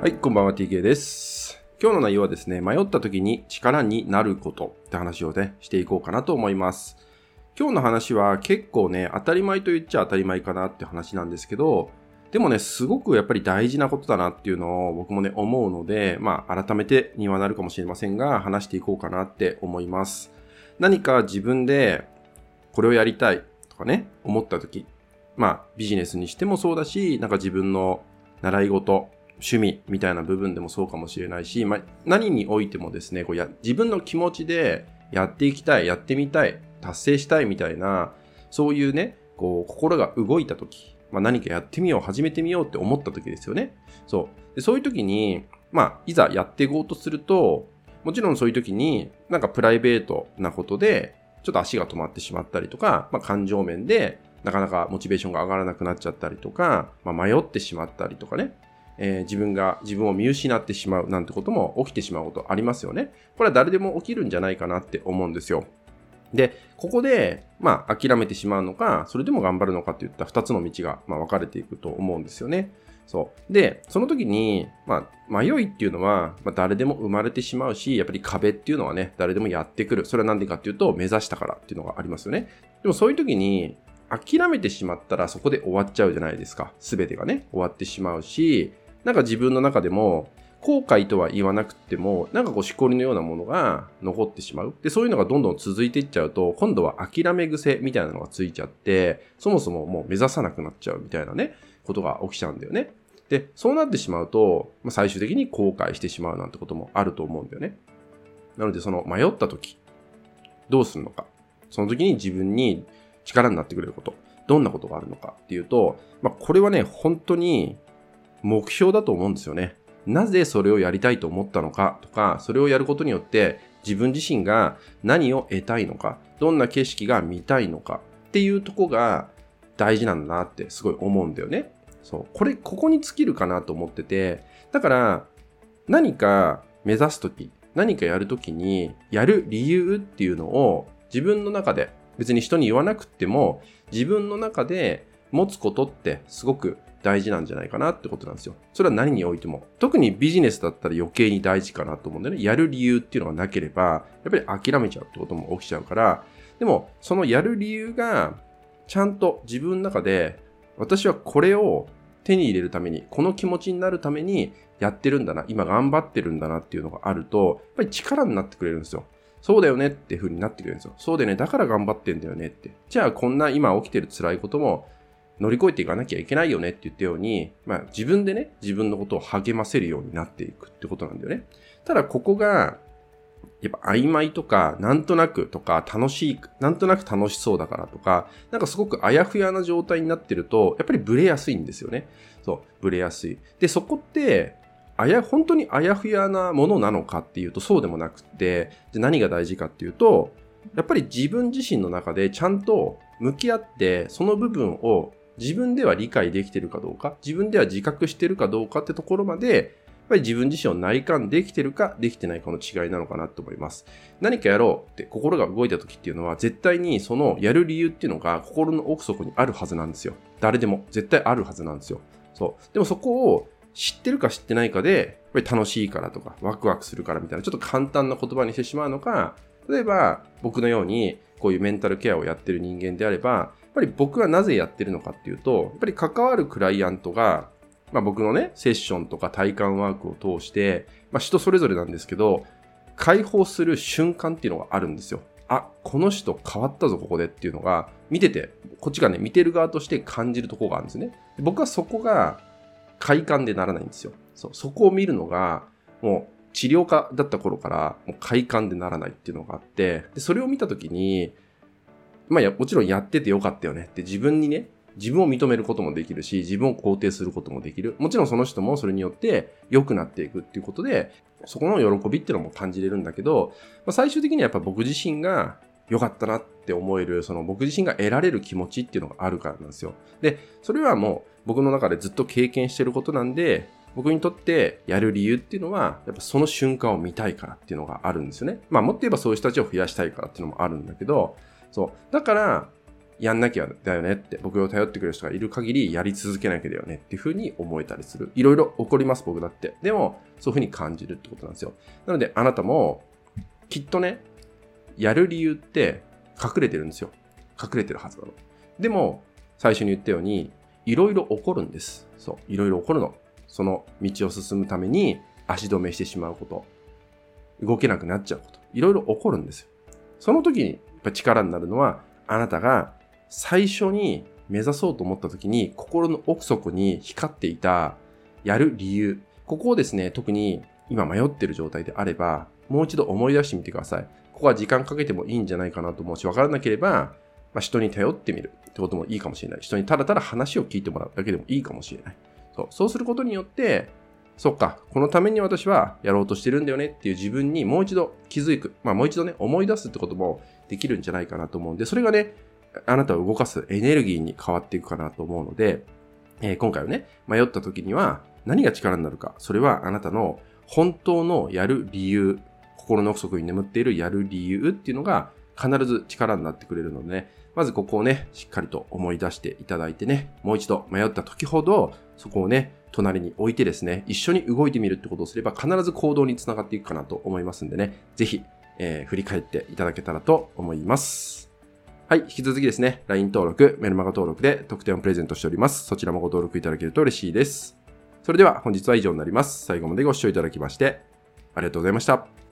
はい、こんばんは TK です。今日の内容はですね、迷った時に力になることって話をね、していこうかなと思います。今日の話は結構ね、当たり前と言っちゃ当たり前かなって話なんですけど、でもね、すごくやっぱり大事なことだなっていうのを僕もね、思うので、まあ、改めてにはなるかもしれませんが、話していこうかなって思います。何か自分でこれをやりたいとかね、思った時、まあ、ビジネスにしてもそうだし、なんか自分の習い事、趣味みたいな部分でもそうかもしれないし、まあ、何においてもですね、こうや自分の気持ちでやっていきたい、やってみたい、達成したいみたいな、そういうね、こう、心が動いた時、まあ、何かやってみよう、始めてみようって思った時ですよね。そう。でそういう時に、まあ、いざやっていこうとすると、もちろんそういう時に、なんかプライベートなことで、ちょっと足が止まってしまったりとか、まあ、感情面で、なかなかモチベーションが上がらなくなっちゃったりとか、まあ、迷ってしまったりとかね、えー自分が自分を見失ってしまうなんてことも起きてしまうことありますよね。これは誰でも起きるんじゃないかなって思うんですよ。で、ここで、まあ、諦めてしまうのか、それでも頑張るのかっていった二つの道が、まあ、分かれていくと思うんですよね。そう。で、その時に、まあ、迷いっていうのは、まあ、誰でも生まれてしまうし、やっぱり壁っていうのはね、誰でもやってくる。それは何でかっていうと、目指したからっていうのがありますよね。でもそういう時に、諦めてしまったらそこで終わっちゃうじゃないですか。すべてがね、終わってしまうし、なんか自分の中でも、後悔とは言わなくても、なんかこう、しこりのようなものが残ってしまう。で、そういうのがどんどん続いていっちゃうと、今度は諦め癖みたいなのがついちゃって、そもそももう目指さなくなっちゃうみたいなね、ことが起きちゃうんだよね。で、そうなってしまうと、まあ、最終的に後悔してしまうなんてこともあると思うんだよね。なので、その迷った時、どうするのか。その時に自分に力になってくれること。どんなことがあるのかっていうと、まあ、これはね、本当に目標だと思うんですよね。なぜそれをやりたいと思ったのかとか、それをやることによって自分自身が何を得たいのか、どんな景色が見たいのかっていうとこが大事なんだなってすごい思うんだよね。そう。これ、ここに尽きるかなと思ってて、だから何か目指すとき、何かやるときにやる理由っていうのを自分の中で別に人に言わなくても自分の中で持つことってすごく大事なんじゃないかなってことなんですよ。それは何においても。特にビジネスだったら余計に大事かなと思うんだよね。やる理由っていうのがなければ、やっぱり諦めちゃうってことも起きちゃうから、でもそのやる理由がちゃんと自分の中で私はこれを手に入れるために、この気持ちになるためにやってるんだな、今頑張ってるんだなっていうのがあると、やっぱり力になってくれるんですよ。そうだよねって風になってくれるんですよ。そうだよね。だから頑張ってんだよねって。じゃあこんな今起きてる辛いことも乗り越えていかなきゃいけないよねって言ったように、まあ自分でね、自分のことを励ませるようになっていくってことなんだよね。ただここが、やっぱ曖昧とか、なんとなくとか、楽しい、なんとなく楽しそうだからとか、なんかすごくあやふやな状態になってると、やっぱりブレやすいんですよね。そう、ブレやすい。で、そこって、あや、本当にあやふやなものなのかっていうとそうでもなくて、じゃ何が大事かっていうと、やっぱり自分自身の中でちゃんと向き合って、その部分を自分では理解できてるかどうか、自分では自覚してるかどうかってところまで、やっぱり自分自身を内観できてるかできてないかの違いなのかなと思います。何かやろうって心が動いた時っていうのは絶対にそのやる理由っていうのが心の奥底にあるはずなんですよ。誰でも絶対あるはずなんですよ。そう。でもそこを知ってるか知ってないかで、やっぱり楽しいからとかワクワクするからみたいなちょっと簡単な言葉にしてしまうのか、例えば僕のようにこういうメンタルケアをやってる人間であれば、っぱり僕はなぜやってるのかっていうと、やっぱり関わるクライアントがまあ、僕のね、セッションとか体感ワークを通して、まあ、人それぞれなんですけど、解放する瞬間っていうのがあるんですよ。あ、この人変わったぞ、ここでっていうのが、見てて、こっちがね、見てる側として感じるとこがあるんですね。僕はそこが快感でならないんですよ。そうそこを見るのが、もう治療家だった頃から、もう快感でならないっていうのがあって、でそれを見たときに、まあや、もちろんやっててよかったよねって自分にね、自分を認めることもできるし、自分を肯定することもできる。もちろんその人もそれによって良くなっていくっていうことで、そこの喜びっていうのも感じれるんだけど、まあ、最終的にはやっぱ僕自身が良かったなって思える、その僕自身が得られる気持ちっていうのがあるからなんですよ。で、それはもう僕の中でずっと経験してることなんで、僕にとってやる理由っていうのは、やっぱその瞬間を見たいからっていうのがあるんですよね。まあもっと言えばそういう人たちを増やしたいからっていうのもあるんだけど、そう。だから、やんなきゃだよねって、僕を頼ってくれる人がいる限りやり続けなきゃだよねっていう風に思えたりする。いろいろ起こります、僕だって。でも、そういう風に感じるってことなんですよ。なので、あなたも、きっとね、やる理由って隠れてるんですよ。隠れてるはずなの。でも、最初に言ったように、いろいろ起こるんです。そう、いろいろ起こるの。その道を進むために足止めしてしまうこと。動けなくなっちゃうこと。いろいろ起こるんですよ。その時にぱ力になるのは、あなたが最初に目指そうと思った時に心の奥底に光っていたやる理由。ここをですね、特に今迷ってる状態であれば、もう一度思い出してみてください。ここは時間かけてもいいんじゃないかなと思うし、わからなければ、まあ、人に頼ってみるってこともいいかもしれない。人にただただ話を聞いてもらうだけでもいいかもしれない。そうそうすることによって、そっか、このために私はやろうとしてるんだよねっていう自分にもう一度気づく。まあもう一度ね、思い出すってこともできるんじゃないかなと思うんで、それがね、あなたを動かすエネルギーに変わっていくかなと思うので、えー、今回はね、迷った時には何が力になるか。それはあなたの本当のやる理由、心の奥底に眠っているやる理由っていうのが必ず力になってくれるのでね、まずここをね、しっかりと思い出していただいてね、もう一度迷った時ほど、そこをね、隣に置いてですね、一緒に動いてみるってことをすれば必ず行動につながっていくかなと思いますんでね、ぜひ、えー、振り返っていただけたらと思います。はい。引き続きですね、LINE 登録、メルマガ登録で特典をプレゼントしております。そちらもご登録いただけると嬉しいです。それでは本日は以上になります。最後までご視聴いただきまして、ありがとうございました。